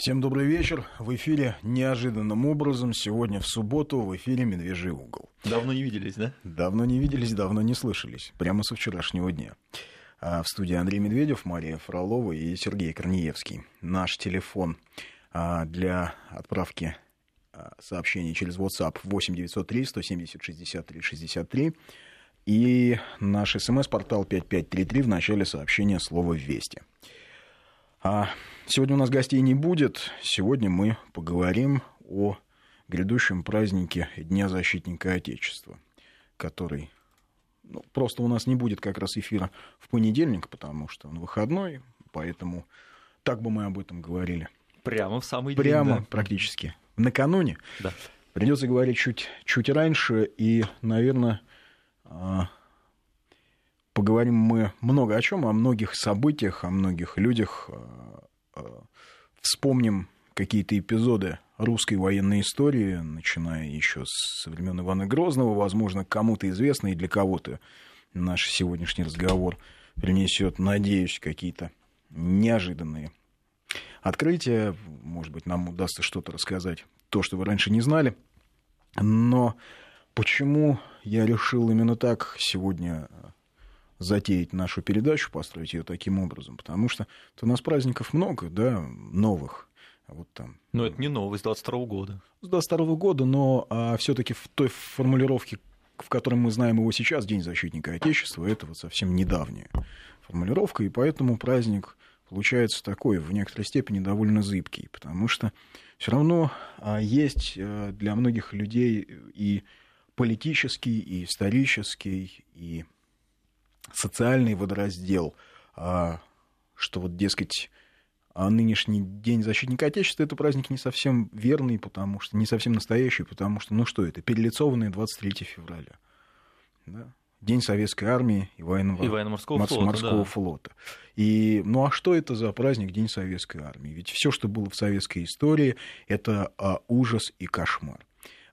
Всем добрый вечер. В эфире неожиданным образом сегодня в субботу в эфире «Медвежий угол». Давно не виделись, да? Давно не виделись, давно не слышались. Прямо со вчерашнего дня. А в студии Андрей Медведев, Мария Фролова и Сергей Корнеевский. Наш телефон а, для отправки а, сообщений через WhatsApp 8 903 170 63 63 и наш смс-портал 5533 в начале сообщения слова «Вести». А сегодня у нас гостей не будет. Сегодня мы поговорим о грядущем празднике Дня защитника Отечества, который ну, просто у нас не будет как раз эфира в понедельник, потому что он выходной, поэтому так бы мы об этом говорили. Прямо в самый день. Прямо, да. практически. Накануне. Да. Придется говорить чуть, чуть раньше, и, наверное, а, поговорим мы много о чем, о многих событиях, о многих людях. А, а, вспомним какие-то эпизоды русской военной истории, начиная еще с времен Ивана Грозного, возможно, кому-то известно и для кого-то наш сегодняшний разговор принесет, надеюсь, какие-то неожиданные открытия. Может быть, нам удастся что-то рассказать, то, что вы раньше не знали. Но почему я решил именно так сегодня затеять нашу передачу, построить ее таким образом, потому что у нас праздников много, да, новых. Вот там. Но это не новость, с 22 года. С 22 года, но а, все-таки в той формулировке, в которой мы знаем его сейчас, День защитника Отечества, это вот совсем недавняя формулировка, и поэтому праздник получается такой, в некоторой степени довольно зыбкий, потому что все равно а, есть а, для многих людей и политический, и исторический, и социальный водораздел, а, что вот, дескать, а нынешний День защитника Отечества это праздник не совсем верный, потому что не совсем настоящий, потому что, ну что это, перелицованный 23 февраля. Да? День Советской Армии и военного, и военно-морского, морс, флота, морского да. флота. И, ну а что это за праздник День Советской Армии? Ведь все, что было в советской истории, это а, ужас и кошмар.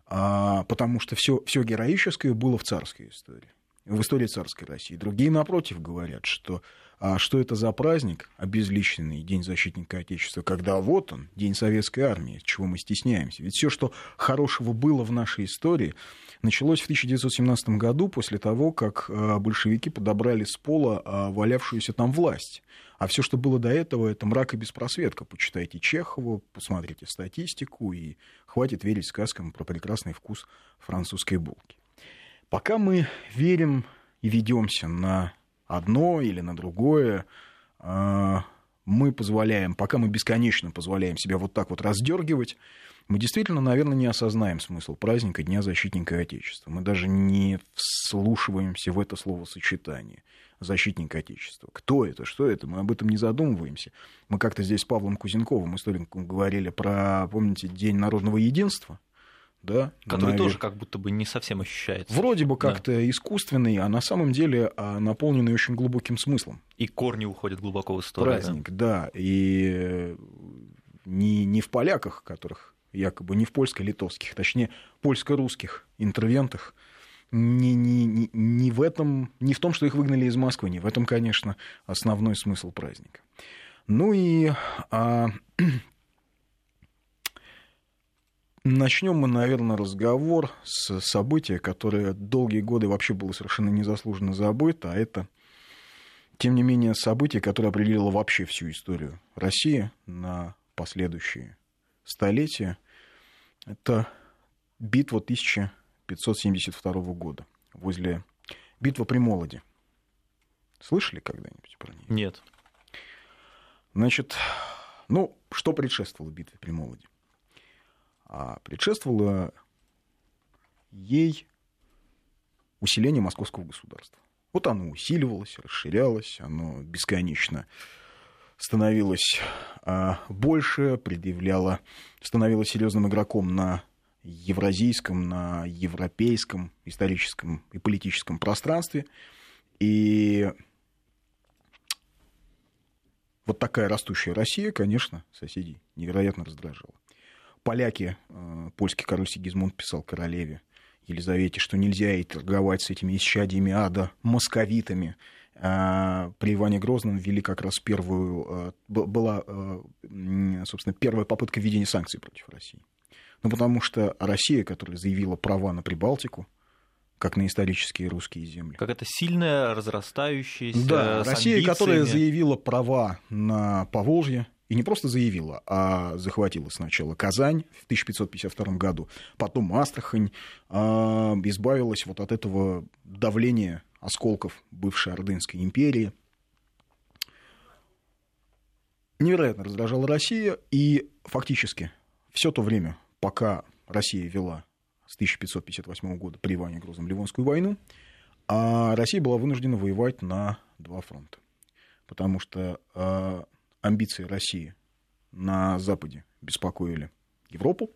А, потому что все героическое было в царской истории в истории царской России. Другие, напротив, говорят, что а что это за праздник, обезличенный День защитника Отечества, когда вот он, День Советской Армии, чего мы стесняемся. Ведь все, что хорошего было в нашей истории, началось в 1917 году после того, как а, большевики подобрали с пола а, валявшуюся там власть. А все, что было до этого, это мрак и беспросветка. Почитайте Чехова, посмотрите статистику, и хватит верить сказкам про прекрасный вкус французской булки. Пока мы верим и ведемся на одно или на другое, а, мы позволяем, пока мы бесконечно позволяем себя вот так вот раздергивать, мы действительно, наверное, не осознаем смысл праздника Дня защитника Отечества. Мы даже не вслушиваемся в это словосочетание защитник Отечества. Кто это, что это, мы об этом не задумываемся. Мы как-то здесь с Павлом Кузенковым, историком, говорили про, помните, День народного единства, да, который навер... тоже как будто бы не совсем ощущается. Вроде бы как-то да. искусственный, а на самом деле а, наполненный очень глубоким смыслом. И корни уходят глубоко в историю. Праздник, да, да. и не, не в поляках, которых якобы не в польско-литовских, точнее, польско-русских интервентах, не, не, не, не в этом, не в том, что их выгнали из Москвы, не в этом, конечно, основной смысл праздника. Ну и а, Начнем мы, наверное, разговор с события, которое долгие годы вообще было совершенно незаслуженно забыто, а это, тем не менее, событие, которое определило вообще всю историю России на последующие столетия. Это битва 1572 года возле битва при Молоде. Слышали когда-нибудь про нее? Нет. Значит, ну, что предшествовало битве при Молоде? А предшествовало ей усиление московского государства. Вот оно усиливалось, расширялось, оно бесконечно становилось а, больше, предъявляло, становилось серьезным игроком на евразийском, на европейском историческом и политическом пространстве. И вот такая растущая Россия, конечно, соседей невероятно раздражала поляки, э, польский король Сигизмунд писал королеве Елизавете, что нельзя ей торговать с этими исчадиями ада, московитами. а, при Иване Грозном ввели как раз первую, а, была, а, собственно, первая попытка введения санкций против России. Ну, потому что Россия, которая заявила права на Прибалтику, как на исторические русские земли. Как это сильная, разрастающаяся Да, Россия, которая заявила права на Поволжье, и не просто заявила, а захватила сначала Казань в 1552 году, потом Астрахань, избавилась вот от этого давления осколков бывшей Ордынской империи. Невероятно раздражала Россия, и фактически все то время, пока Россия вела с 1558 года при Иване Грозном Ливонскую войну, а Россия была вынуждена воевать на два фронта. Потому что э, амбиции России на Западе беспокоили Европу,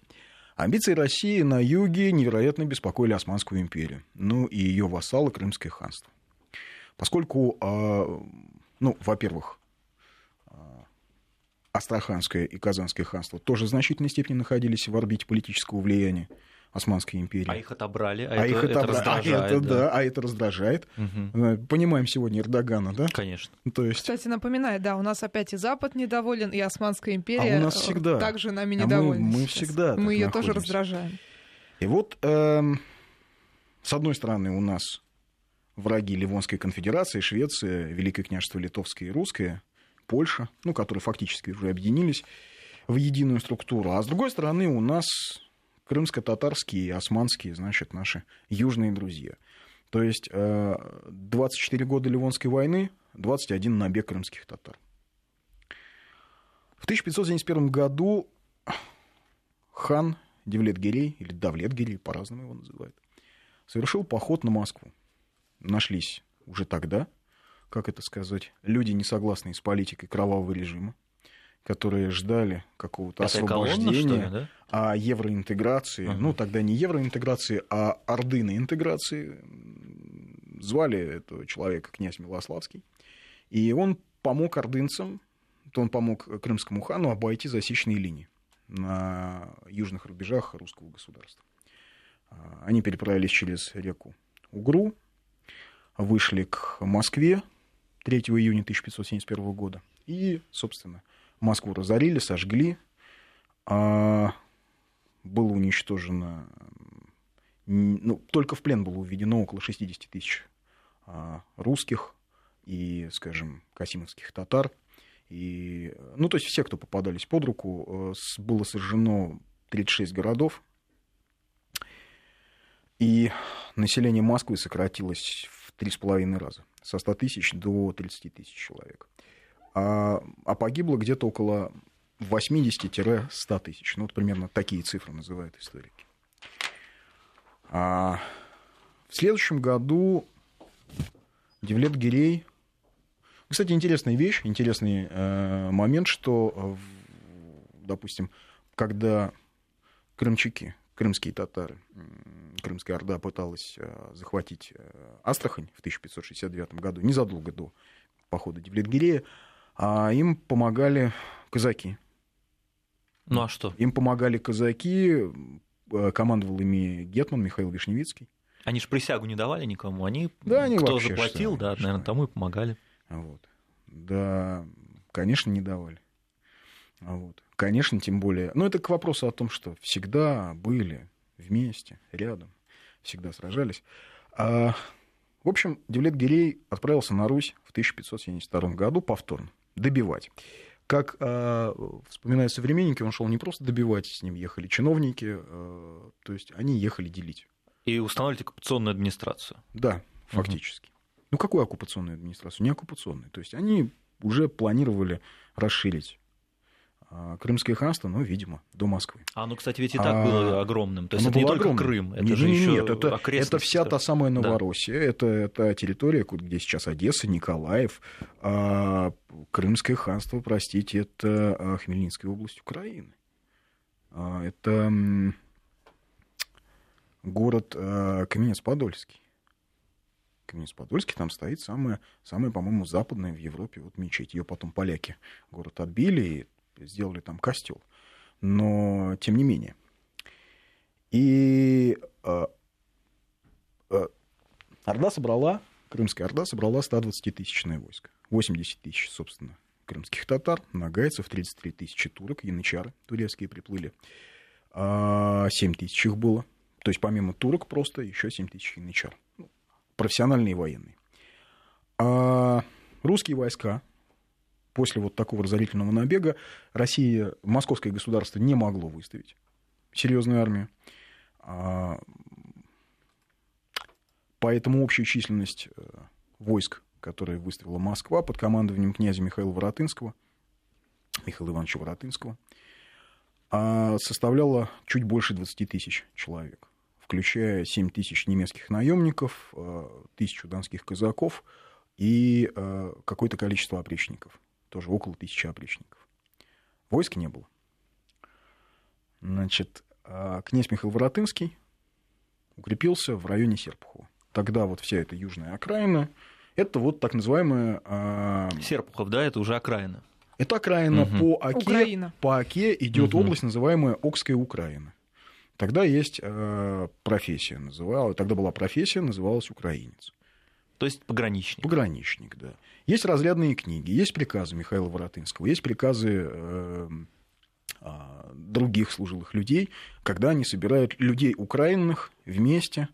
Амбиции России на юге невероятно беспокоили Османскую империю, ну и ее вассалы Крымское ханство. Поскольку, а, ну, во-первых, а, Астраханское и Казанское ханство тоже в значительной степени находились в орбите политического влияния Османской империи. А их отобрали, а, а это, их это раздражает. А это, да. Да, а это раздражает. Угу. Понимаем сегодня Эрдогана, да? Конечно. То есть... Кстати, напоминаю, да, у нас опять и Запад недоволен, и Османская империя а у нас всегда. также нами недовольна. А мы, мы всегда Мы ее тоже раздражаем. И вот, э, с одной стороны, у нас враги Ливонской конфедерации, Швеция, Великое княжество Литовское и Русское, Польша, ну, которые фактически уже объединились в единую структуру. А с другой стороны, у нас крымско-татарские и османские, значит, наши южные друзья. То есть 24 э, года Ливонской войны, 21 набег крымских татар. В 1571 году хан Девлет-Гирей, или Давлет-Гирей, по-разному его называют, совершил поход на Москву. Нашлись уже тогда, как это сказать, люди, не согласные с политикой кровавого режима, которые ждали какого-то освобождения, колонна, ли, да? а евроинтеграции, uh-huh. ну тогда не евроинтеграции, а ордыны интеграции, звали этого человека князь Милославский, и он помог ордынцам, то он помог крымскому хану обойти засечные линии на южных рубежах русского государства. А, они переправились через реку Угру, вышли к Москве 3 июня 1571 года и, собственно, Москву разорили, сожгли. А было уничтожено, ну, только в плен было уведено около 60 тысяч а, русских и, скажем, касимовских татар. И, ну, то есть все, кто попадались под руку, э, было сожжено 36 городов, и население Москвы сократилось в 3,5 раза, со 100 тысяч до 30 тысяч человек а, а погибло где-то около 80-100 тысяч. Ну, вот примерно такие цифры называют историки. А в следующем году Девлет Гирей... Кстати, интересная вещь, интересный э, момент, что, допустим, когда крымчаки, крымские татары, Крымская Орда пыталась э, захватить э, Астрахань в 1569 году, незадолго до похода Девлет-Гирея, а им помогали казаки. Ну а что? Им помогали казаки, э, командовал ими Гетман Михаил Вишневицкий. Они же присягу не давали никому, они, да, они кто заплатил, да, что? наверное, тому и помогали. Вот. Да, конечно, не давали. Вот. Конечно, тем более. Но это к вопросу о том, что всегда были вместе, рядом, всегда сражались. А, в общем, Девлет Гирей отправился на Русь в 1572 году повторно добивать. Как э, вспоминают современники, он шел не просто добивать, с ним ехали чиновники, э, то есть они ехали делить. И устанавливать оккупационную администрацию. Да, фактически. Угу. Ну, какую оккупационную администрацию? Не оккупационную. То есть они уже планировали расширить Крымское ханство, ну, видимо, до Москвы. А, ну, кстати, ведь и так а, было огромным. То есть это не только огромным. Крым, это нет, же еще Нет, это, это вся та самая Новороссия, да. это, это территория, где сейчас Одесса, Николаев, а, Крымское ханство, простите, это а, Хмельницкая область Украины. А, это город а, Каменец-Подольский. Каменец-Подольский, там стоит самая, самая, по-моему, западная в Европе вот мечеть. Ее потом поляки город отбили, и сделали там костел. Но тем не менее. И э, э, Орда собрала Крымская Орда собрала 120-тысячное войско. 80 тысяч, собственно, крымских татар, нагайцев, 33 тысячи турок, янычары турецкие приплыли. 7 а, тысяч их было. То есть помимо турок просто еще 7 тысяч янычар. Ну, профессиональные военные. А русские войска после вот такого разорительного набега Россия, московское государство не могло выставить серьезную армию. А, поэтому общая численность э, войск, которые выставила Москва под командованием князя Михаила Воротынского, Михаила Ивановича Воротынского, а, составляла чуть больше 20 тысяч человек, включая 7 тысяч немецких наемников, э, тысячу донских казаков и э, какое-то количество опричников, тоже около тысячи опричников. Войск не было. Значит, а князь Михаил Воротынский укрепился в районе Серпухова. Тогда вот вся эта южная окраина, это вот так называемая... А, Серпухов, да, это уже окраина. Это окраина угу. по Оке. Украина. По Оке идет угу. область, называемая Окская Украина. Тогда есть э, профессия, называлась, тогда была профессия, называлась украинец. То есть пограничник. Пограничник, да. Есть разрядные книги, есть приказы Михаила Воротынского, есть приказы э, других служилых людей, когда они собирают людей украинных вместе,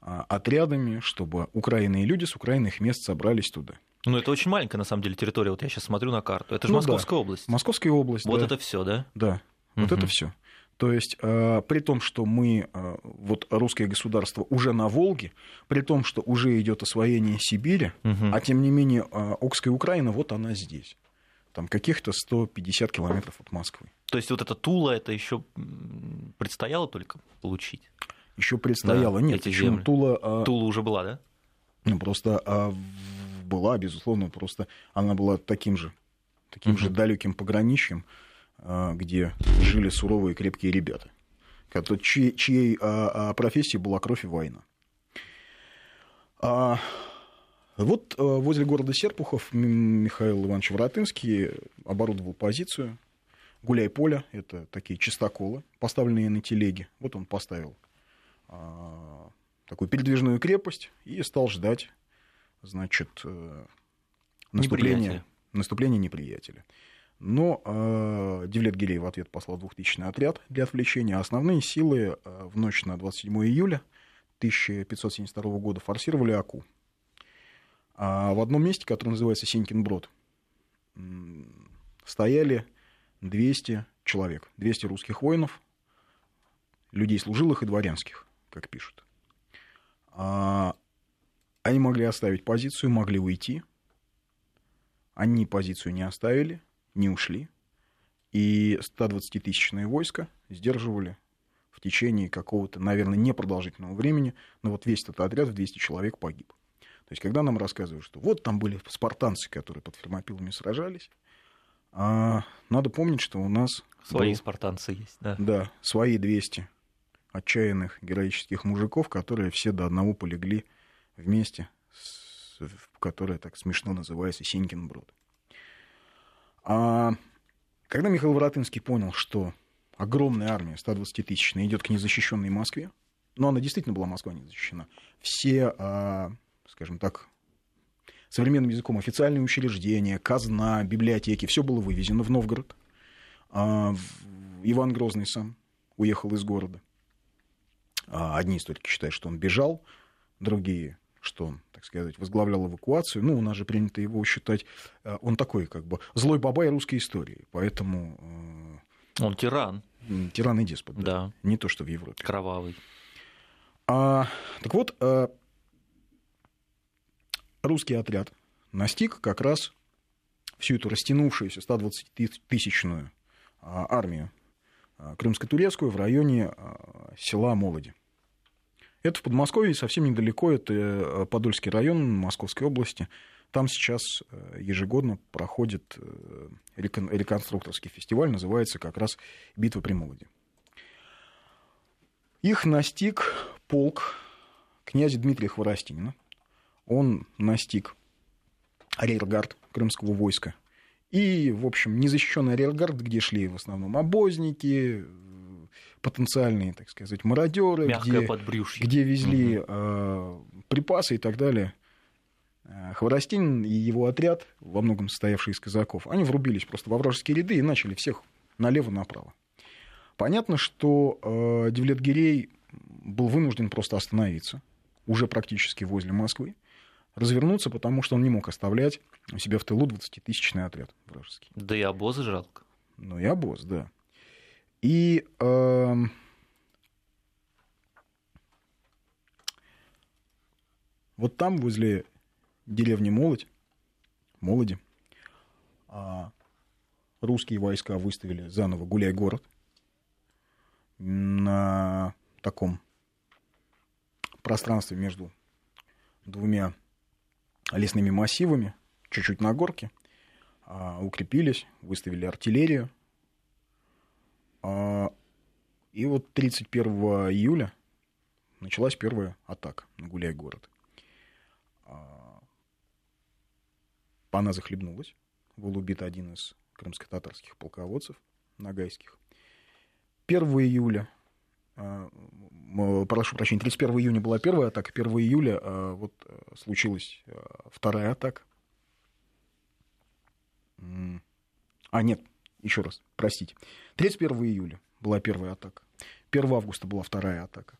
а, отрядами, чтобы украинные люди с украинных мест собрались туда. Ну, это очень маленькая, на самом деле, территория. Вот я сейчас смотрю на карту. Это же ну, Московская да. область. Московская область, Вот да. это все, да? Да, вот это все. То есть, э, при том, что мы, э, вот русское государство уже на Волге, при том, что уже идет освоение Сибири, угу. а тем не менее, э, Окская Украина, вот она здесь там каких-то 150 километров от Москвы. То есть вот эта Тула, это еще предстояло только получить? Еще предстояло, да, нет. Еще Тула. Тула уже была, да? Ну, просто а, была, безусловно, просто она была таким же, таким угу. же далеким пограничьем, где жили суровые крепкие ребята, чьей, чьей а, а, профессией была кровь и война. А, вот э, возле города Серпухов Михаил Иванович Воротынский оборудовал позицию. Гуляй поле, это такие чистоколы, поставленные на телеге. Вот он поставил а, такую передвижную крепость и стал ждать, значит, э, наступления, наступления неприятеля. Но э, Девлет Гирей в ответ послал двухтысячный отряд для отвлечения. Основные силы э, в ночь на 27 июля 1572 года форсировали Аку. А в одном месте, которое называется Синькин Брод, стояли 200 человек, 200 русских воинов, людей служилых и дворянских, как пишут. А они могли оставить позицию, могли уйти. Они позицию не оставили, не ушли. И 120-тысячное войско сдерживали в течение какого-то, наверное, непродолжительного времени. Но вот весь этот отряд в 200 человек погиб. То есть, когда нам рассказывают, что вот там были спартанцы, которые под Фермопилами сражались, а надо помнить, что у нас... Свои был, спартанцы есть, да. Да, свои 200 отчаянных героических мужиков, которые все до одного полегли вместе, с, которое так смешно называется Синькин брод. А когда Михаил Воротынский понял, что огромная армия, 120-тысячная, идет к незащищенной Москве, но она действительно была Москва не защищена, все а, скажем так, современным языком официальные учреждения, казна, библиотеки, все было вывезено в Новгород. А Иван Грозный сам уехал из города. А одни историки считают, что он бежал, другие, что он, так сказать, возглавлял эвакуацию. Ну, у нас же принято его считать, а, он такой, как бы, злой бабай русской истории, поэтому... А, он тиран. Тиран и деспот, да. да. Не то, что в Европе. Кровавый. А, так вот, а, русский отряд настиг как раз всю эту растянувшуюся 120-тысячную а, армию крымско-турецкую в районе села Молоди. Это в Подмосковье, совсем недалеко, это э, Подольский район Московской области. Там сейчас э, ежегодно проходит э, реконструкторский фестиваль, называется как раз «Битва при Молоде». Их настиг полк князя Дмитрия Хворостинина – он настиг арьергард крымского войска. И, в общем, незащищенный арьергард, где шли в основном обозники, потенциальные, так сказать, мародеры, где, где везли угу. э, припасы и так далее. Э, Хворостин и его отряд, во многом состоявший из казаков, они врубились просто во вражеские ряды и начали всех налево-направо. Понятно, что э, Девлет-Гирей был вынужден просто остановиться, уже практически возле Москвы, развернуться, потому что он не мог оставлять у себя в тылу 20-тысячный отряд вражеский. Да и обозы жалко. Ну и обоз, да. И э, вот там, возле деревни Молодь, Молоди, э, русские войска выставили заново гуляй-город на таком пространстве между двумя лесными массивами, чуть-чуть на горке, а, укрепились, выставили артиллерию. А, и вот 31 июля началась первая атака на Гуляй-город. А, она захлебнулась. Был убит один из крымско-татарских полководцев, нагайских. 1 июля прошу прощения, 31 июня была первая атака, 1 июля вот случилась вторая атака. А, нет, еще раз, простите. 31 июля была первая атака. 1 августа была вторая атака.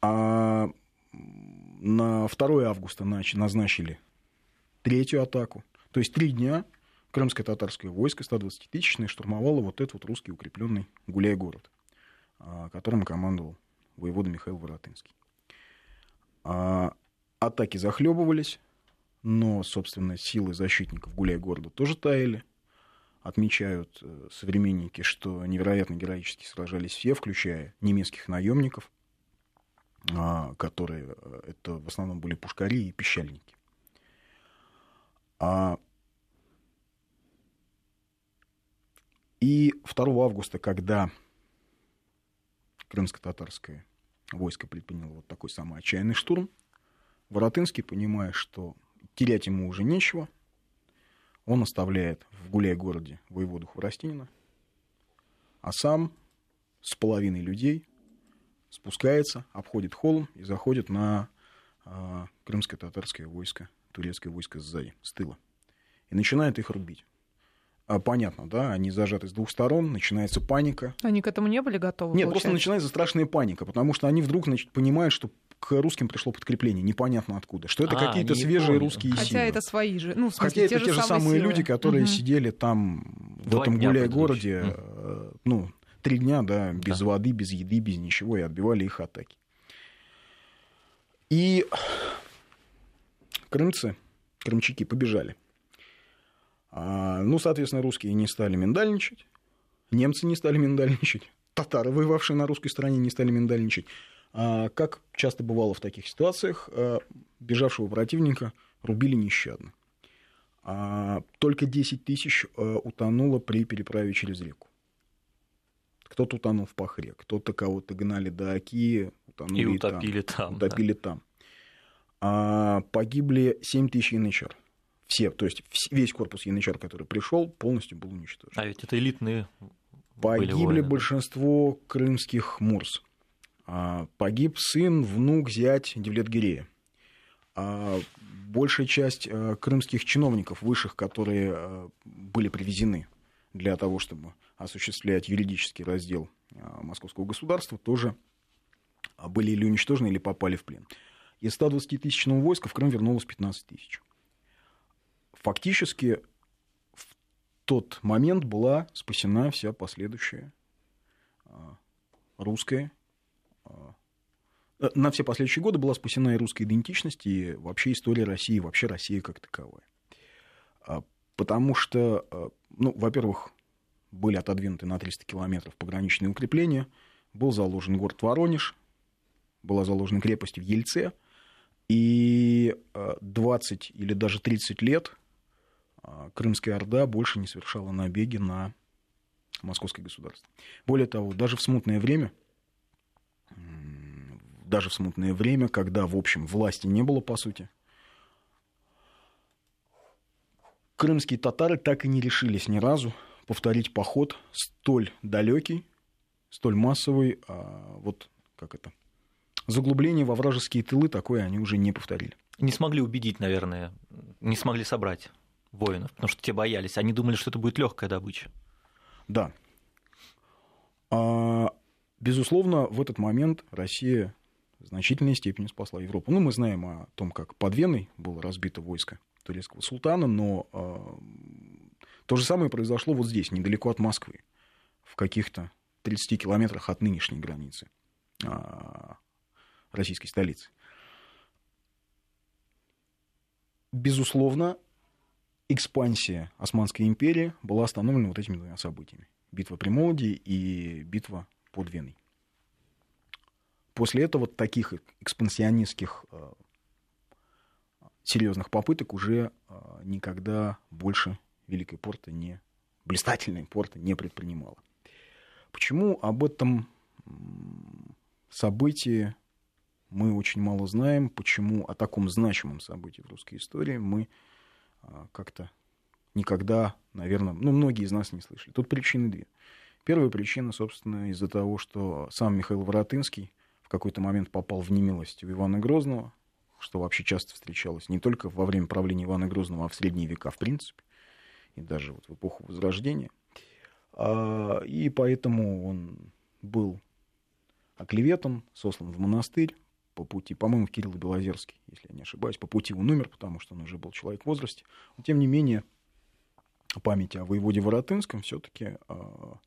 А на 2 августа назначили третью атаку. То есть три дня крымское татарское войско 120-тысячное штурмовало вот этот вот русский укрепленный гуляй-город, а, которым командовал воевода Михаил Воротынский. А атаки захлебывались, но, собственно, силы защитников гуляй-города тоже таяли – отмечают э, современники, что невероятно героически сражались все, включая немецких наемников, а, которые э, это в основном были пушкари и пищальники. А... И 2 августа, когда крымско-татарское войско предприняло вот такой самый отчаянный штурм, Воротынский, понимая, что терять ему уже нечего, он оставляет в гуляй-городе воеводу Хворостинина, а сам с половиной людей спускается, обходит холм и заходит на э, крымское татарское войско, турецкое войско сзади, с тыла. И начинает их рубить. А, понятно, да, они зажаты с двух сторон, начинается паника. Они к этому не были готовы? Нет, получается? просто начинается страшная паника, потому что они вдруг значит, понимают, что к русским пришло подкрепление, непонятно откуда, что это а, какие-то свежие понял. русские Хотя силы. Хотя это свои же, ну, в смысле, Хотя те это же те же самые силы. люди, которые угу. сидели там, Два в этом гуляй-городе, угу. ну, три дня, да, без да. воды, без еды, без ничего, и отбивали их атаки. И крымцы, крымчаки побежали. А, ну, соответственно, русские не стали миндальничать, немцы не стали миндальничать, татары, воевавшие на русской стороне, не стали миндальничать. А, как часто бывало в таких ситуациях, а, бежавшего противника рубили нещадно. Только 10 тысяч утонуло при переправе через реку. Кто-то утонул в Пахре, кто-то кого-то гнали до Оки, утонули и утопили там. там утопили да. там. А, погибли 7 тысяч янычар. Все, то есть весь корпус янычар, который пришел, полностью был уничтожен. А ведь это элитные Погибли большинство крымских мурс. А, погиб сын, внук, зять Девлет-Гирея. А, большая часть а, крымских чиновников высших, которые были привезены для того, чтобы осуществлять юридический раздел московского государства, тоже были или уничтожены, или попали в плен. Из 120-тысячного войска в Крым вернулось 15 тысяч. Фактически в тот момент была спасена вся последующая русская Э, на все последующие годы была спасена и русская идентичность, и вообще история России, вообще Россия как таковая. А, потому что, ну, во-первых, были отодвинуты на 300 километров пограничные укрепления, был заложен город Воронеж, была заложена крепость в Ельце, и 20 э, или даже 30 лет Крымская Орда больше не совершала набеги на московское государство. Более того, даже в смутное время даже в смутное время, когда, в общем, власти не было, по сути, крымские татары так и не решились ни разу повторить поход столь далекий, столь массовый, а вот как это, заглубление во вражеские тылы такое они уже не повторили. Не смогли убедить, наверное, не смогли собрать воинов, потому что те боялись. Они думали, что это будет легкая добыча. Да. А, безусловно, в этот момент Россия в значительной степени спасла Европу. Ну, мы знаем о том, как под Веной было разбито войско турецкого султана, но а, то же самое произошло вот здесь, недалеко от Москвы, в каких-то 30 километрах от нынешней границы а, российской столицы. Безусловно, экспансия Османской империи была остановлена вот этими двумя событиями. Битва при Молоде и битва под Веной. После этого таких экспансионистских э, серьезных попыток уже э, никогда больше Великая Порта не, блистательная Порта не предпринимала. Почему об этом событии мы очень мало знаем, почему о таком значимом событии в русской истории мы как-то никогда, наверное, ну, многие из нас не слышали. Тут причины две. Первая причина, собственно, из-за того, что сам Михаил Воротынский в какой-то момент попал в немилость у Ивана Грозного, что вообще часто встречалось не только во время правления Ивана Грозного, а в средние века в принципе, и даже вот в эпоху Возрождения. А, и поэтому он был оклеветан, сослан в монастырь, по пути, по-моему, Кирилл Белозерский, если я не ошибаюсь, по пути он умер, потому что он уже был человек в возрасте. Но, тем не менее, память о воеводе Воротынском все-таки э, а,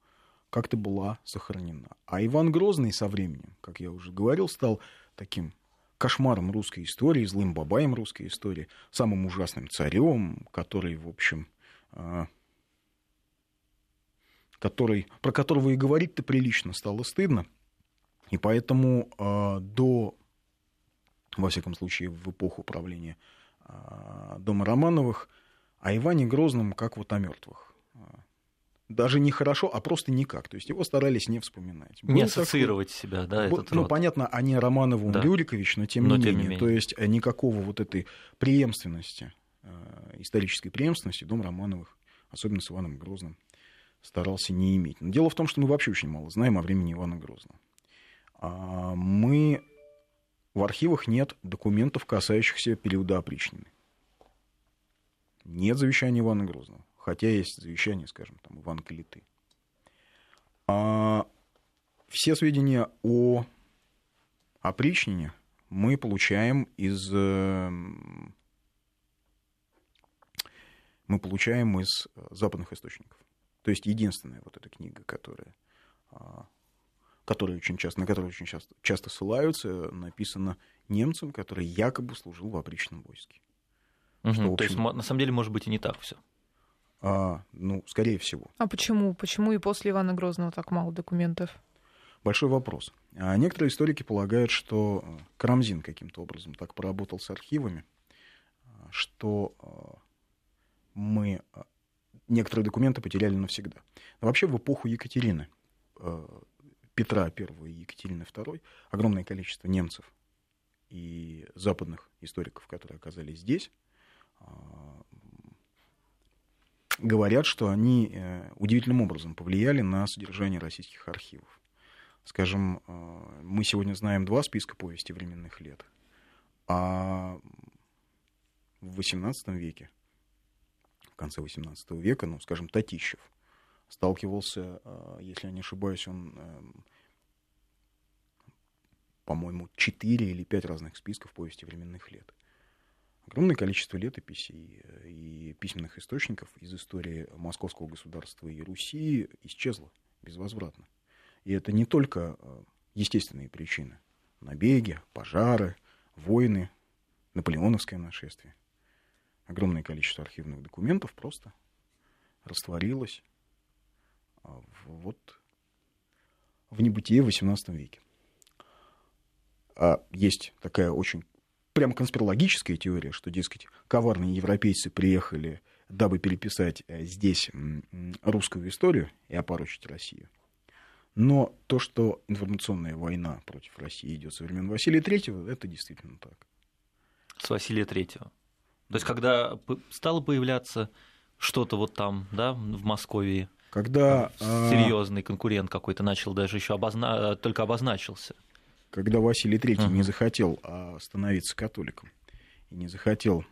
как-то была сохранена. А Иван Грозный со временем, как я уже говорил, стал таким кошмаром русской истории, злым бабаем русской истории, самым ужасным царем, который, в общем, э, который, про которого и говорить-то прилично стало стыдно. И поэтому э, до во всяком случае, в эпоху правления а, дома Романовых, о Иване Грозном как вот о мертвых. А, даже не хорошо, а просто никак. То есть его старались не вспоминать. Был не ассоциировать такой, себя, да, был, этот Ну, род. понятно, а не Романову да. Рюрикович, но тем, но не, тем менее. не менее. То есть э, никакого вот этой преемственности, э, исторической преемственности дом Романовых, особенно с Иваном Грозным, старался не иметь. Но дело в том, что мы вообще очень мало знаем о времени Ивана Грозного. А мы в архивах нет документов, касающихся периода опричнины. Нет завещания Ивана Грозного. Хотя есть завещание, скажем, там, Ивана Калиты. А все сведения о опричнине мы получаем из э, мы получаем из западных источников. То есть единственная вот эта книга, которая которые очень часто, на которые очень часто, часто ссылаются, написано немцем, который якобы служил в опричном войске. Угу, что, общем, то есть, на самом деле, может быть, и не так все. А, ну, скорее всего. А почему? Почему и после Ивана Грозного так мало документов? Большой вопрос. А некоторые историки полагают, что Карамзин каким-то образом так поработал с архивами, что а, мы а, некоторые документы потеряли навсегда. Но вообще в эпоху Екатерины Петра I и Екатерины II огромное количество немцев и западных историков, которые оказались здесь, а, говорят, что они э, удивительным образом повлияли на содержание российских архивов. Скажем, э, мы сегодня знаем два списка повести временных лет, а в XVIII веке, в конце XVIII века, ну, скажем, Татищев – сталкивался, а, если я не ошибаюсь, он, эм, по-моему, четыре или пять разных списков повести временных лет. Огромное количество летописей э, и письменных источников из истории московского государства и Руси исчезло безвозвратно. И это не только э, естественные причины. Набеги, пожары, войны, наполеоновское нашествие. Огромное количество архивных документов просто растворилось вот в небытие в XVIII веке. А есть такая очень прям конспирологическая теория, что, дескать, коварные европейцы приехали, дабы переписать э, здесь русскую историю и опорочить Россию. Но то, что информационная война против России идет со времен Василия III, это действительно так. С Василия III. То есть, когда стало появляться что-то вот там, да, в Москве, когда... А, Серьезный конкурент какой-то начал даже еще обозна... только обозначился. Когда Василий III угу. не захотел становиться католиком и не захотел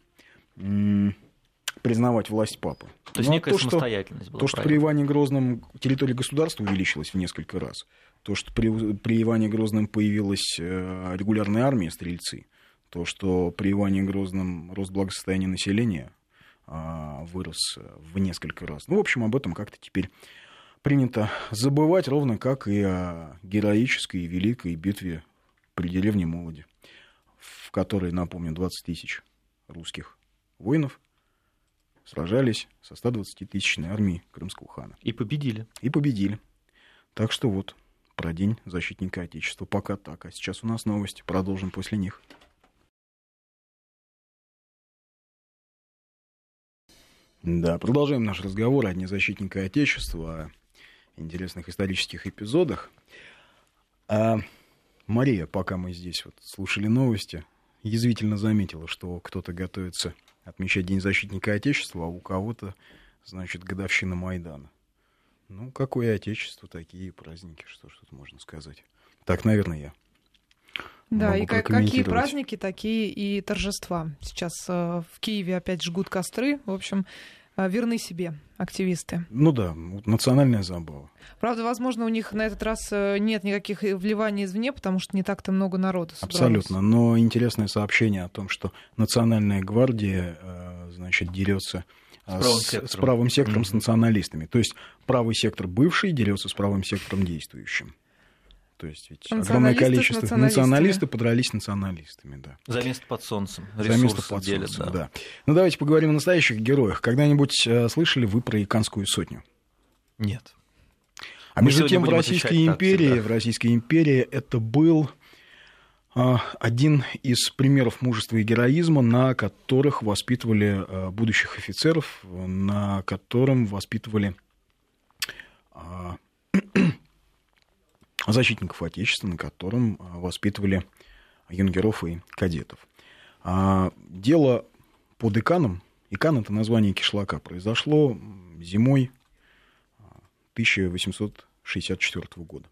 признавать власть папы. То есть Но ну, а некая то, самостоятельность что, была. То, что при Иване Грозном территория государства увеличилась в несколько раз, то, что при, при Иване Грозном появилась э, регулярная армия, стрельцы, то, что при Иване Грозном рост благосостояния населения а, вырос в несколько раз. Ну, в общем, об этом как-то теперь принято забывать, ровно как и о героической и великой битве при деревне Молоде, в которой, напомню, 20 тысяч русских воинов сражались со 120-тысячной армией крымского хана. И победили. И победили. Так что вот, про День защитника Отечества пока так. А сейчас у нас новости. Продолжим после них. Да, продолжаем наш разговор о Дне защитника Отечества, о интересных исторических эпизодах. А Мария, пока мы здесь вот слушали новости, язвительно заметила, что кто-то готовится отмечать День защитника Отечества, а у кого-то, значит, годовщина Майдана. Ну, какое Отечество, такие праздники, что ж тут можно сказать. Так, наверное, я. Да, и как, какие праздники, такие и торжества. Сейчас э, в Киеве опять жгут костры. В общем, э, верны себе активисты. Ну да, национальная забава. Правда, возможно, у них на этот раз э, нет никаких вливаний извне, потому что не так-то много народу собралось. Абсолютно. Но интересное сообщение о том, что Национальная гвардия, значит, дерется с правым сектором, с, правым сектором mm-hmm. с националистами. То есть правый сектор бывший дерется с правым сектором действующим. То есть ведь огромное количество националисты подрались националистами, да. За место под солнцем. За место под делят, солнцем, да. да. Ну давайте поговорим о настоящих героях. Когда-нибудь э, слышали вы про Иканскую сотню? Нет. А Мы между тем в Российской империи, в Российской империи это был э, один из примеров мужества и героизма, на которых воспитывали э, будущих офицеров, на котором воспитывали защитников Отечества, на котором а, воспитывали юнгеров и кадетов. А дело по деканам, Икан – это название кишлака, произошло зимой 1864 года.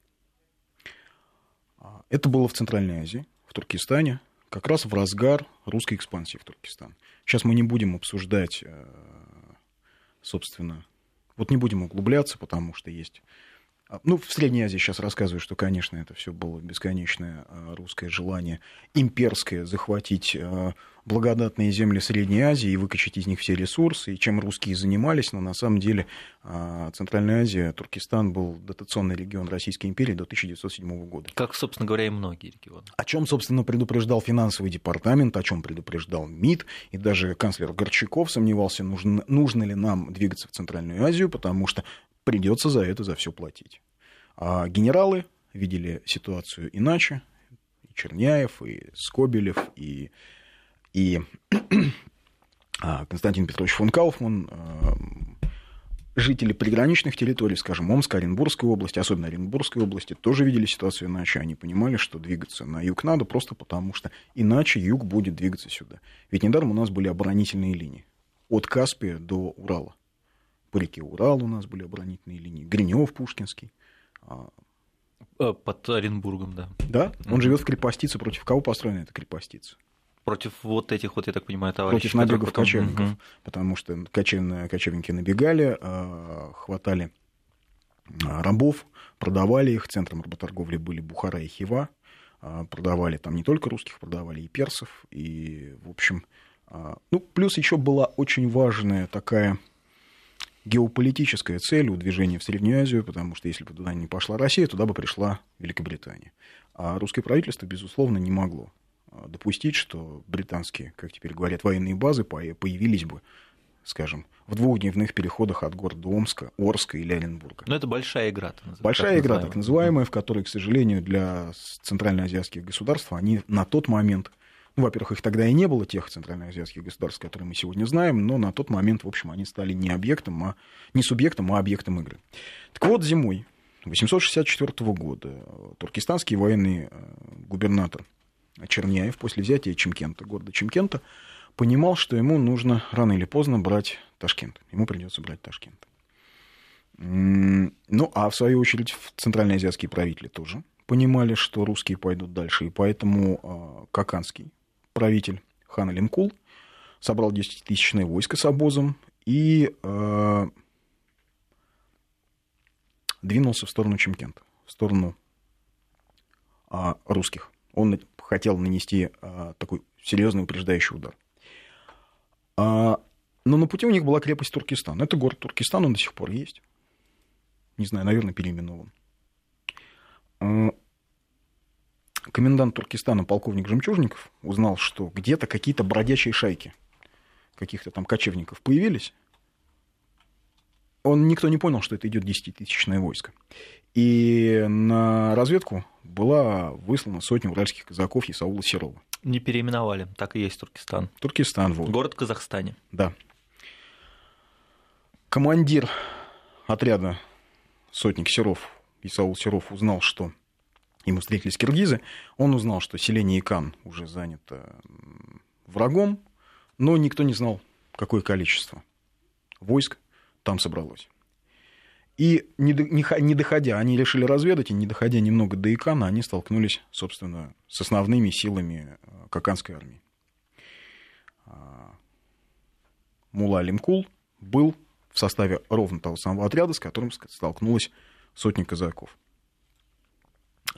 А, это было в Центральной Азии, в Туркестане, как раз в разгар русской экспансии в Туркестан. Сейчас мы не будем обсуждать, собственно, вот не будем углубляться, потому что есть ну, в Средней Азии сейчас рассказываю, что, конечно, это все было бесконечное а, русское желание имперское захватить а, благодатные земли Средней Азии и выкачать из них все ресурсы, и чем русские занимались, но на самом деле Центральная Азия, Туркестан был дотационный регион Российской империи до 1907 года. Как, собственно говоря, и многие регионы. О чем, собственно, предупреждал финансовый департамент, о чем предупреждал МИД, и даже канцлер Горчаков сомневался, нужно, нужно ли нам двигаться в Центральную Азию, потому что придется за это за все платить. А генералы видели ситуацию иначе. И Черняев, и Скобелев, и, и а, Константин Петрович фон Кауфман, а, жители приграничных территорий, скажем, Омска, Оренбургской области, особенно Оренбургской области, тоже видели ситуацию иначе. Они понимали, что двигаться на юг надо просто потому, что иначе юг будет двигаться сюда. Ведь недаром у нас были оборонительные линии. От Каспия до Урала. По реке Урал у нас были оборонительные линии. Гринев, Пушкинский. А, э, под Оренбургом, да. Да, он живет в крепостице. Против кого построена эта крепостица? Против вот этих вот, я так понимаю, товарищей. Против набегов потом... кочевников. Угу. Потому что кочевные, кочевники набегали, а, хватали а, рабов, продавали их. Центром работорговли были Бухара и Хива. Продавали там не только русских, продавали и персов. И, в общем, ну, плюс еще была очень важная такая геополитическая цель у движения в Среднюю Азию, потому что если бы туда не пошла Россия, туда бы пришла Великобритания. А русское правительство, безусловно, не могло а, допустить, что британские, как теперь говорят, военные базы появились бы, скажем, в двухдневных переходах от города Омска, Орска или Оренбурга. Но это большая игра. Большая игра, так называемая, в которой, к сожалению, для центральноазиатских государств они на тот момент ну, во-первых, их тогда и не было, тех центральноазиатских государств, которые мы сегодня знаем, но на тот момент, в общем, они стали не объектом, а не субъектом, а объектом игры. Так вот, зимой 864 года туркестанский военный э, губернатор Черняев после взятия Чемкента, города Чемкента, понимал, что ему нужно рано или поздно брать Ташкент. Ему придется брать Ташкент. Ну, а в свою очередь центральноазиатские правители тоже понимали, что русские пойдут дальше, и поэтому э, Каканский правитель хан Алимкул, собрал 10-тысячное войско с обозом и э, двинулся в сторону Чемкента, в сторону э, русских. Он хотел нанести э, такой серьезный упреждающий удар. А, но на пути у них была крепость Туркестан. Это город Туркестан, он до сих пор есть. Не знаю, наверное, переименован. Комендант Туркестана, полковник Жемчужников, узнал, что где-то какие-то бродячие шайки каких-то там кочевников появились. Он, никто не понял, что это идет 10-тысячное войско. И на разведку была выслана сотня уральских казаков Исаула Серова. Не переименовали, так и есть Туркестан. Туркестан, вот. Город в Казахстане. Да. Командир отряда сотник Серов, Исаул Серов, узнал, что ему встретились киргизы. Он узнал, что селение Икан уже занято врагом, но никто не знал, какое количество войск там собралось. И не доходя, они решили разведать, и не доходя немного до Икана, они столкнулись, собственно, с основными силами э, Каканской армии. А, Мула Лимкул был в составе ровно того самого отряда, с которым столкнулась сотня казаков.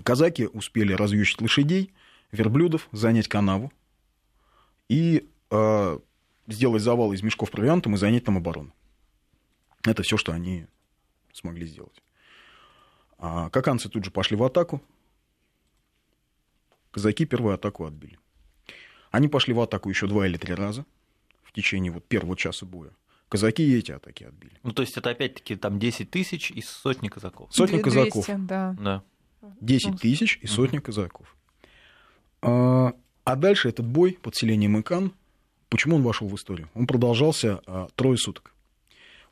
Казаки успели развьючить лошадей, верблюдов, занять канаву и э, сделать завал из мешков провиантом и занять там оборону. Это все, что они смогли сделать. А каканцы тут же пошли в атаку. Казаки первую атаку отбили. Они пошли в атаку еще два или три раза в течение вот первого часа боя. Казаки и эти атаки отбили. Ну, то есть это опять-таки там 10 тысяч и сотни казаков. Сотни 200, казаков. Да. да. 10 тысяч и сотни угу. казаков. А, а дальше этот бой под селением Икан, почему он вошел в историю? Он продолжался а, трое суток.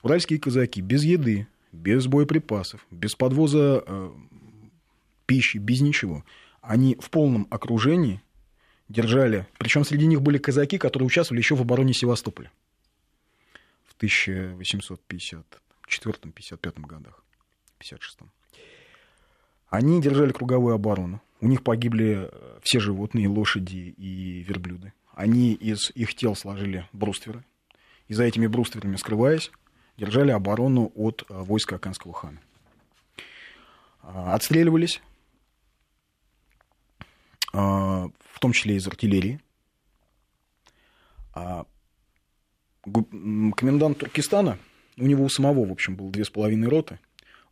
Уральские казаки без еды, без боеприпасов, без подвоза э, пищи, без ничего. Они в полном окружении держали, причем среди них были казаки, которые участвовали еще в обороне Севастополя в 1854-55 годах, 56 Они держали круговую оборону. У них погибли э, все животные, лошади и верблюды. Они из их тел сложили брустверы. И за этими брустверами, скрываясь, держали оборону от э, войска Аканского хана. А, отстреливались, а, в том числе из артиллерии. А, комендант Туркестана, у него у самого, в общем, было две с половиной роты,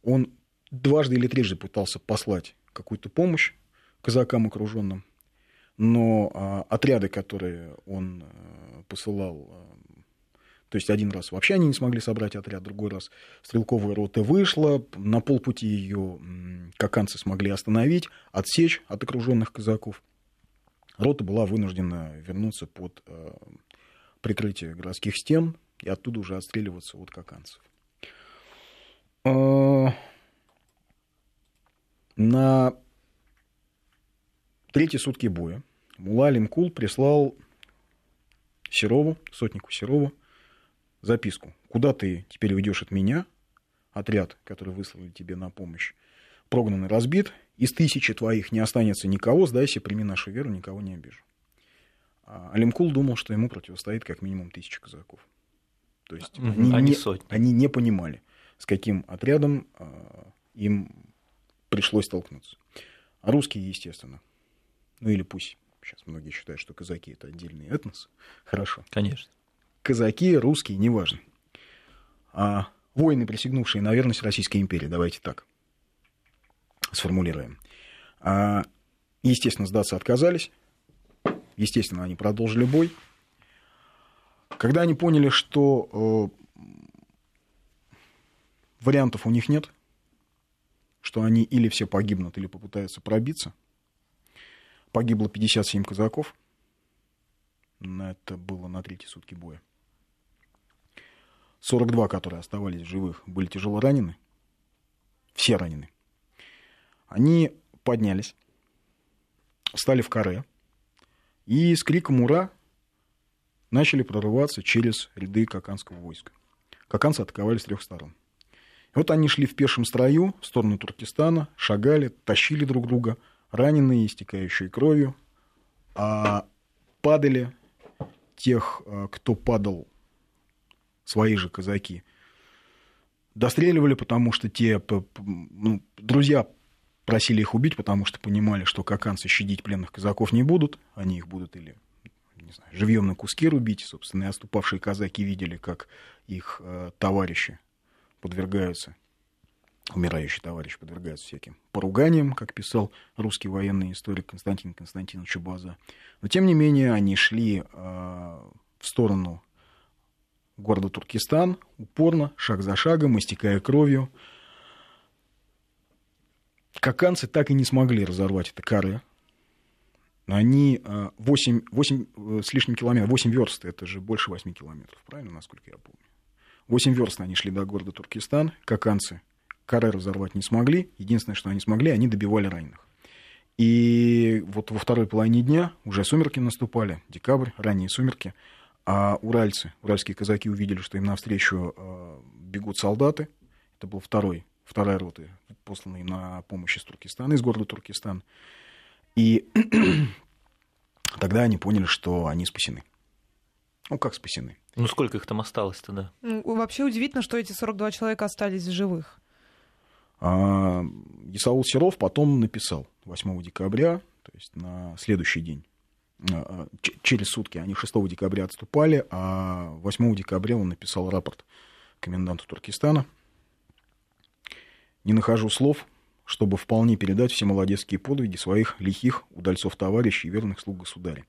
он дважды или трижды пытался послать какую-то помощь казакам окруженным, но отряды, которые он э, посылал то есть один раз вообще они не смогли собрать отряд, другой раз стрелковая рота вышла, на полпути ее каканцы смогли остановить, отсечь от окруженных казаков. Рота была вынуждена вернуться под э, прикрытие городских стен и оттуда уже отстреливаться от каканцев. Э, на третьи сутки боя Мула Лимкул прислал Серову, сотнику Серову, записку. Куда ты теперь уйдешь от меня? Отряд, который выслали тебе на помощь, прогнан и разбит. Из тысячи твоих не останется никого, сдайся, прими нашу веру, никого не обижу. А Алимкул думал, что ему противостоит как минимум тысяча казаков. То есть они, они, не, они не понимали, с каким отрядом а, им пришлось столкнуться. А русские, естественно, ну или пусть сейчас многие считают, что казаки это отдельный этнос. Хорошо. Конечно казаки, русские, неважно. А воины, присягнувшие на верность Российской империи, давайте так сформулируем. А, естественно, сдаться отказались. Естественно, они продолжили бой. Когда они поняли, что э, вариантов у них нет, что они или все погибнут, или попытаются пробиться, погибло 57 казаков. Это было на третьи сутки боя. 42, которые оставались живых, были тяжело ранены. Все ранены. Они поднялись, стали в каре и с криком «Ура!» начали прорываться через ряды каканского войска. Каканцы атаковали с трех сторон. Вот они шли в пешем строю в сторону Туркестана, шагали, тащили друг друга, раненые, истекающие кровью, а падали тех, кто падал, свои же казаки, достреливали, потому что те ну, друзья просили их убить, потому что понимали, что каканцы щадить пленных казаков не будут, они их будут или не знаю, живьем на куски рубить. Собственно, и оступавшие казаки видели, как их э, товарищи подвергаются, умирающий товарищ подвергается всяким поруганиям, как писал русский военный историк Константин Константинович База. Но, тем не менее, они шли э, в сторону города Туркестан упорно, шаг за шагом, истекая кровью. Каканцы так и не смогли разорвать это коры. Они 8, 8 э, с лишним километров, 8 верст, это же больше 8 километров, правильно, насколько я помню. 8 верст они шли до города Туркестан, каканцы коры разорвать не смогли. Единственное, что они смогли, они добивали раненых. И вот во второй половине дня уже сумерки наступали, декабрь, ранние сумерки, а уральцы, уральские казаки увидели, что им навстречу э, бегут солдаты. Это был второй, вторая рота, посланная на помощь из Туркестана, из города Туркестан. И тогда они поняли, что они спасены. Ну, как спасены? Ну, сколько их там осталось тогда? Ну, вообще удивительно, что эти 42 человека остались живых. А, Исаул Серов потом написал 8 декабря, то есть на следующий день, а, через сутки, они 6 декабря отступали, а 8 декабря он написал рапорт коменданту Туркестана. Не нахожу слов, чтобы вполне передать все молодецкие подвиги своих лихих удальцов-товарищей и верных слуг государя.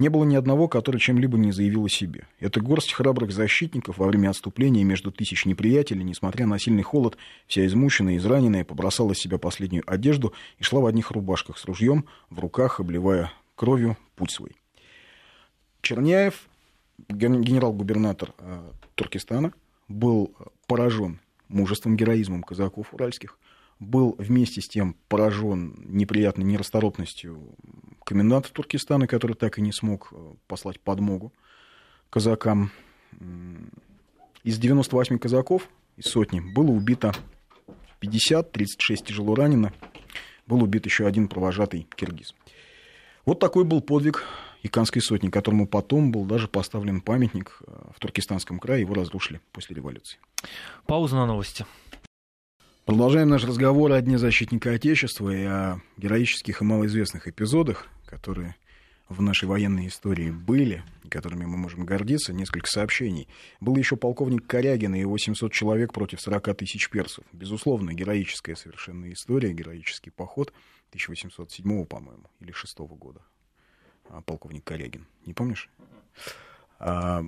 Не было ни одного, который чем-либо не заявил о себе. Это горсть храбрых защитников во время отступления между тысяч неприятелей, несмотря на сильный холод, вся измученная, израненная, побросала с себя последнюю одежду и шла в одних рубашках с ружьем, в руках, обливая кровью путь свой. Черняев, генерал-губернатор э, Туркестана, был поражен мужеством, героизмом казаков уральских, был вместе с тем поражен неприятной нерасторопностью коменданта Туркестана, который так и не смог э, послать подмогу казакам. Из 98 казаков, из сотни, было убито 50, 36 тяжело ранено. Был убит еще один провожатый киргиз. Вот такой был подвиг Иканской сотни, которому потом был даже поставлен памятник э, в Туркестанском крае, его разрушили после революции. Пауза на новости. Продолжаем наш разговор о Дне защитника Отечества и о героических и малоизвестных эпизодах, которые в нашей военной истории были, которыми мы можем гордиться, несколько сообщений. Был еще полковник Корягин и его 700 человек против 40 тысяч персов. Безусловно, героическая совершенно история, героический поход 1807, по-моему, или 6 года. А, полковник Корягин. Не помнишь? А,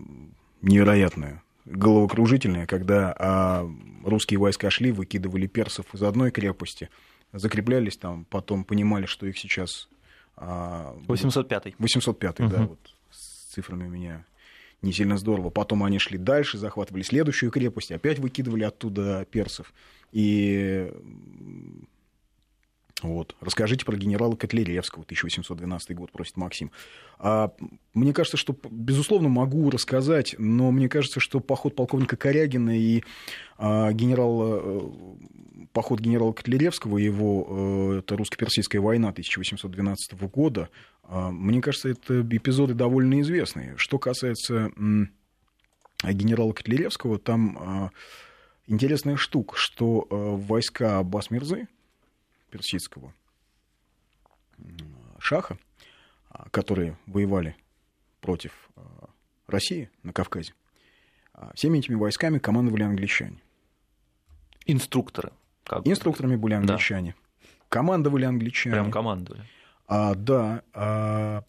невероятная головокружительная, когда а, русские войска шли, выкидывали персов из одной крепости, закреплялись там, потом понимали, что их сейчас... А, 805-й. 805-й, угу. да, вот с цифрами у меня не сильно здорово. Потом они шли дальше, захватывали следующую крепость, опять выкидывали оттуда персов. И вот. Расскажите про генерала Котляревского, 1812 год, просит Максим. А, мне кажется, что, безусловно, могу рассказать, но мне кажется, что поход полковника Корягина и а, генерала, э, поход генерала Котляревского, его, э, это русско-персидская война 1812 года, а, мне кажется, это эпизоды довольно известные. Что касается генерала Котляревского, там а, интересная штука, что э, войска Аббас-Мирзы, персидского шаха, а, которые воевали против а, России на Кавказе, а, всеми этими войсками командовали англичане. Инструкторы. Как Инструкторами были англичане. Да. Командовали англичане. Прям командовали. А, да. А,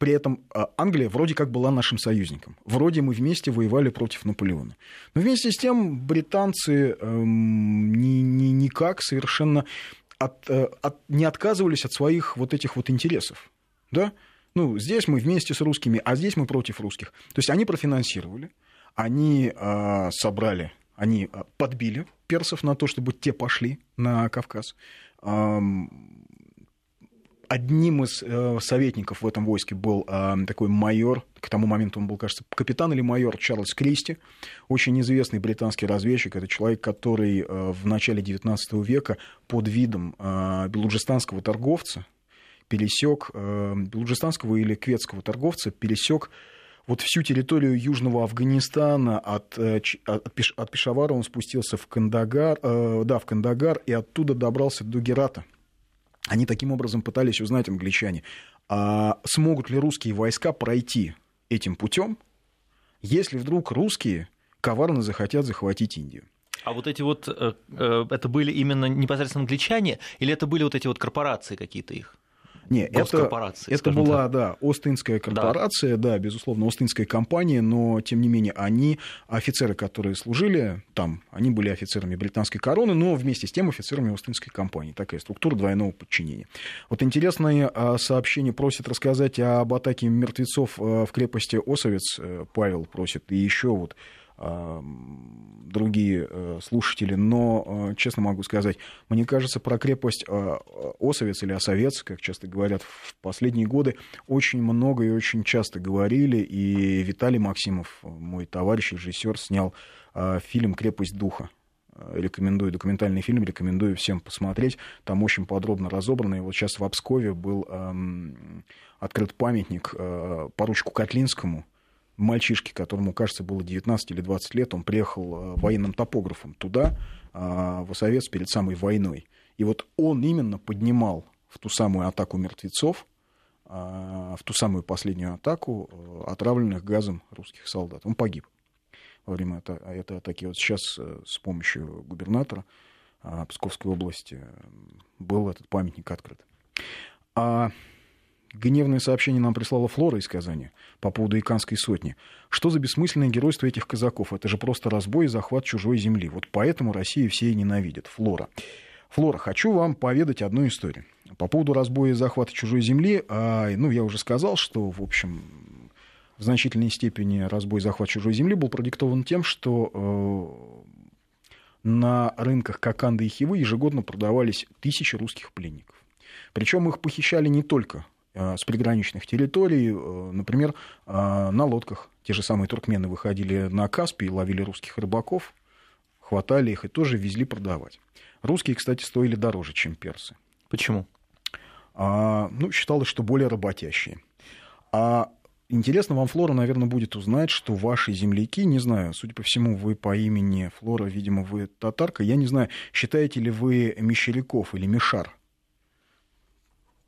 при этом а, Англия вроде как была нашим союзником. Вроде мы вместе воевали против Наполеона. Но вместе с тем британцы эм, ни, ни, никак совершенно от, э, от, не отказывались от своих вот этих вот интересов. Да? Ну, здесь мы вместе с русскими, а здесь мы против русских. То есть они профинансировали, они э, собрали, они а, подбили персов на то, чтобы те пошли на Кавказ. Эм, одним из э, советников в этом войске был э, такой майор, к тому моменту он был, кажется, капитан или майор Чарльз Кристи, очень известный британский разведчик. Это человек, который э, в начале XIX века под видом белуджистанского торговца пересек, белуджистанского или кветского торговца пересек вот всю территорию Южного Афганистана от, от, от Пешавара он спустился в Кандагар, да, в Кандагар и оттуда добрался до Герата. Они таким образом пытались узнать, англичане, а смогут ли русские войска пройти этим путем, если вдруг русские коварно захотят захватить Индию. А вот эти вот, э, э, это были именно непосредственно англичане, или это были вот эти вот корпорации какие-то их? Не, это, это была, так. да, Остинская корпорация, да. да, безусловно, Остинская компания, но, тем не менее, они, офицеры, которые служили там, они были офицерами британской короны, но вместе с тем офицерами Остинской компании. Такая структура двойного подчинения. Вот интересное а, сообщение просит рассказать об атаке мертвецов а, в крепости Осовец. Э, Павел просит, и еще вот другие э, слушатели, но, э, честно могу сказать, мне кажется, про крепость э, Осовец или Осовец, как часто говорят в последние годы, очень много и очень часто говорили, и Виталий Максимов, мой товарищ, режиссер, снял фильм «Крепость духа». Рекомендую, документальный фильм, рекомендую всем посмотреть. Там очень подробно разобрано. И вот сейчас в Обскове был открыт памятник э, поручику Котлинскому, мальчишке, которому, кажется, было 19 или 20 лет, он приехал э, военным топографом туда, э, в Осовец, перед самой войной. И вот он именно поднимал в ту самую атаку мертвецов, э, в ту самую последнюю атаку отравленных газом русских солдат. Он погиб во время этой атаки. Вот сейчас с помощью губернатора Псковской области был этот памятник открыт. А Гневное сообщение нам прислала Флора из Казани по поводу Иканской сотни. Что за бессмысленное геройство этих казаков? Это же просто разбой и захват чужой земли. Вот поэтому Россию все и ненавидят. Флора. Флора, хочу вам поведать одну историю. По поводу разбоя и захвата чужой земли, а, ну, я уже сказал, что, в общем, в значительной степени разбой и захват чужой земли был продиктован тем, что э, на рынках Коканды и Хивы ежегодно продавались тысячи русских пленников. Причем их похищали не только с приграничных территорий, э, например, э, на лодках. Те же самые туркмены выходили на Каспий, ловили русских рыбаков, хватали их и тоже везли продавать. Русские, кстати, стоили дороже, чем персы. Почему? А, ну, считалось, что более работящие. А интересно вам, Флора, наверное, будет узнать, что ваши земляки, не знаю, судя по всему, вы по имени Флора, видимо, вы татарка, я не знаю, считаете ли вы Мещеряков или Мишар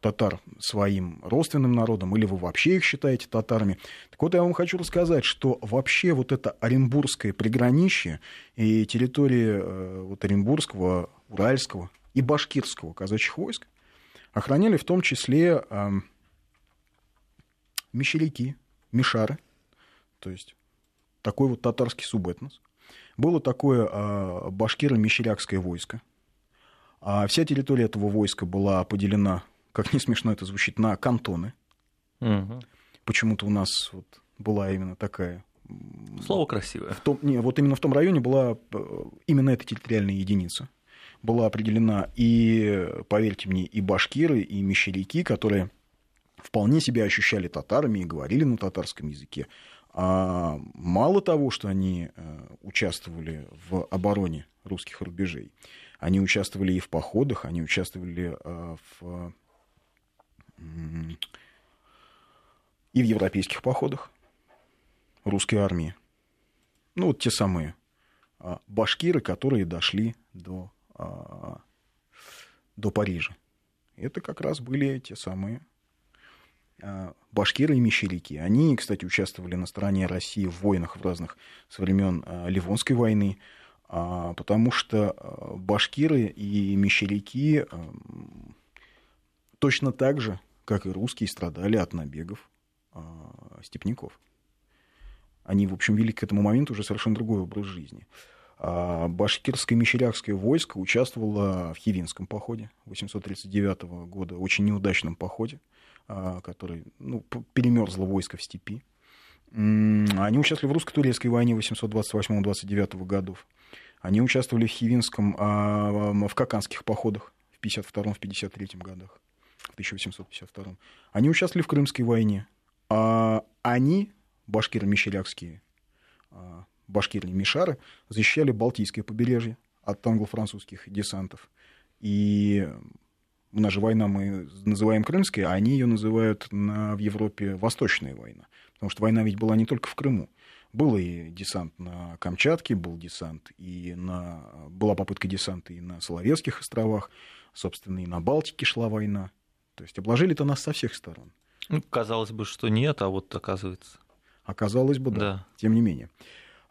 татар своим родственным народом, или вы вообще их считаете татарами. Так вот, я вам хочу рассказать, что вообще вот это Оренбургское приграничье и территории э, вот Оренбургского, Уральского и Башкирского казачьих войск охраняли в том числе э, мещеряки, мишары, то есть такой вот татарский субэтнос. Было такое э, башкиро-мещерякское войско. А вся территория этого войска была поделена как не смешно это звучит, на кантоны. Угу. Почему-то у нас вот была именно такая... Слово красивое. В том, не, вот именно в том районе была э, именно эта территориальная единица. Была определена и, поверьте мне, и башкиры, и мещеряки, которые вполне себя ощущали татарами и говорили на татарском языке. А мало того, что они э, участвовали в обороне русских рубежей, они участвовали и в походах, они участвовали э, в и в европейских походах русской армии. Ну, вот те самые а, башкиры, которые дошли до, а, до Парижа. Это как раз были те самые а, башкиры и мещеряки. Они, кстати, участвовали на стороне России в войнах в разных со времен Ливонской войны, потому что башкиры и мещеряки точно так же как и русские, страдали от набегов а, степняков. Они, в общем, вели к этому моменту уже совершенно другой образ жизни. А башкирское мещерякское войско участвовало в Хивинском походе 839 года, очень неудачном походе, а, который ну, перемерзло войско в степи. Они участвовали в русско-турецкой войне 828-29 годов. Они участвовали в Хивинском, а, в Каканских походах в 52-53 годах в 1852 они участвовали в Крымской войне. А они, башкиры мещерякские, а, башкиры мишары, защищали Балтийское побережье от англо-французских десантов. И у нас же война мы называем крымская, а они ее называют на, в Европе Восточная война. Потому что война ведь была не только в Крыму. Был и десант на Камчатке, был десант и на... Была попытка десанта и на Соловецких островах, собственно, и на Балтике шла война. То есть обложили-то нас со всех сторон. Ну, казалось бы, что нет, а вот оказывается. Оказалось бы, да. да. Тем не менее.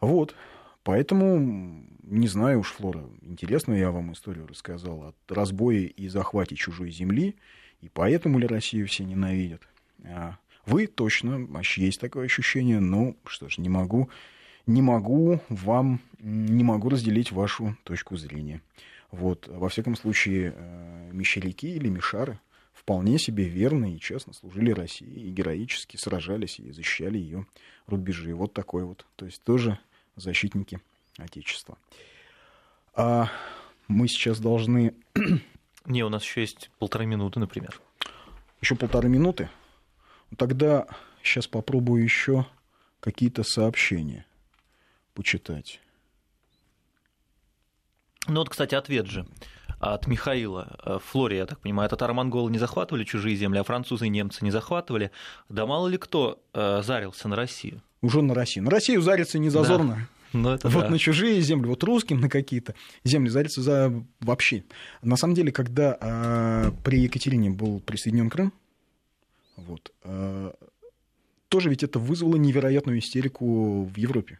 Вот. Поэтому, не знаю уж, Флора, интересно я вам историю рассказал о разбое и захвате чужой земли, и поэтому ли Россию все ненавидят. А вы точно, есть такое ощущение, но что ж, не могу, не могу вам, не могу разделить вашу точку зрения. Вот, во всяком случае, э, мещеряки или мишары вполне себе верно и честно служили России и героически сражались и защищали ее рубежи. Вот такой вот. То есть тоже защитники Отечества. А мы сейчас должны... Не, у нас еще есть полторы минуты, например. Еще полторы минуты? Тогда сейчас попробую еще какие-то сообщения почитать. Ну вот, кстати, ответ же от Михаила. Э, в Флоре, я так понимаю, татаро-монголы не захватывали чужие земли, а французы и немцы не захватывали. Да мало ли кто э, зарился на Россию. Уже на Россию. На Россию зариться не зазорно. Да. Ну, это вот да. на чужие земли, вот русским на какие-то земли зариться за вообще. На самом деле, когда э, при Екатерине был присоединен Крым, вот, э, тоже ведь это вызвало невероятную истерику в Европе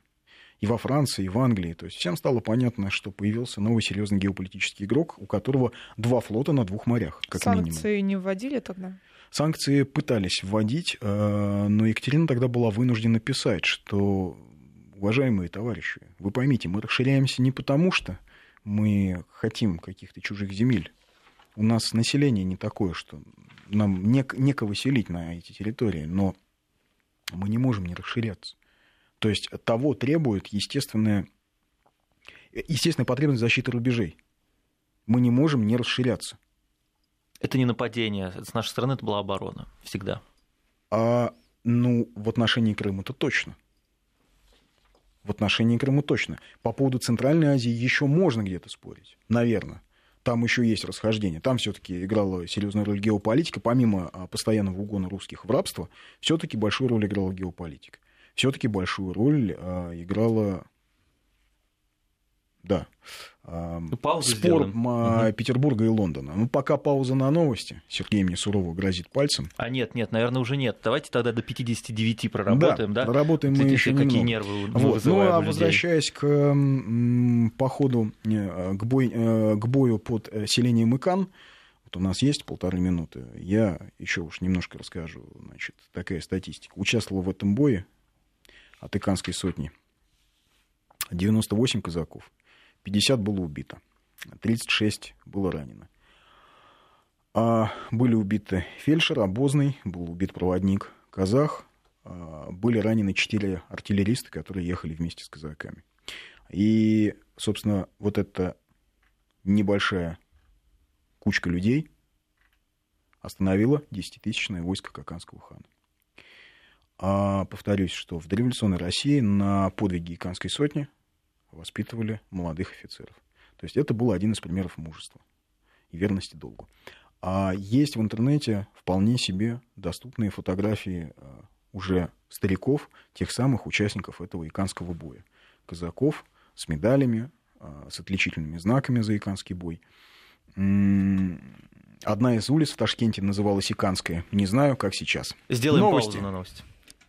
и во Франции, и в Англии. То есть всем стало понятно, что появился новый серьезный геополитический игрок, у которого два флота на двух морях, как Санкции минимум. Санкции не вводили тогда? Санкции пытались вводить, э, но Екатерина тогда была вынуждена писать, что, уважаемые товарищи, вы поймите, мы расширяемся не потому, что мы хотим каких-то чужих земель. У нас население не такое, что нам некого селить на эти территории, но мы не можем не расширяться. То есть того требует естественная, естественная потребность защиты рубежей. Мы не можем не расширяться. Это не нападение. С нашей стороны это была оборона. Всегда. А, ну, в отношении Крыма это точно. В отношении Крыма точно. По поводу Центральной Азии еще можно где-то спорить. Наверное. Там еще есть расхождение. Там все-таки играла серьезную роль геополитика. Помимо а, постоянного угона русских в рабство, все-таки большую роль играла геополитика все-таки большую роль а, играла да. Ну, паузу Спор угу. Петербурга и Лондона. Ну, пока пауза на новости. Сергей мне сурово грозит пальцем. А нет, нет, наверное, уже нет. Давайте тогда до 59 проработаем, да? да? Проработаем мы еще Какие немного. нервы вот. Ну, а возвращаясь к походу, э, к, бой, э, к бою под э, селением Икан, вот у нас есть полторы минуты. Я еще уж немножко расскажу. Значит, такая статистика. Участвовал в этом бое от Иканской сотни. 98 казаков, 50 было убито, 36 было ранено. А были убиты фельдшер, обозный, был убит проводник, казах, а были ранены 4 артиллериста, которые ехали вместе с казаками. И, собственно, вот эта небольшая кучка людей остановила 10-тысячное войско Каканского хана. А повторюсь, что в дореволюционной России на подвиги Иканской сотни воспитывали молодых офицеров. То есть это был один из примеров мужества и верности долгу. А есть в интернете вполне себе доступные фотографии а, уже стариков, тех самых участников этого иканского боя. Казаков с медалями, а, с отличительными знаками за иканский бой. Одна из улиц в Ташкенте называлась Иканская. Не знаю, как сейчас. Сделаем новости. паузу на новости.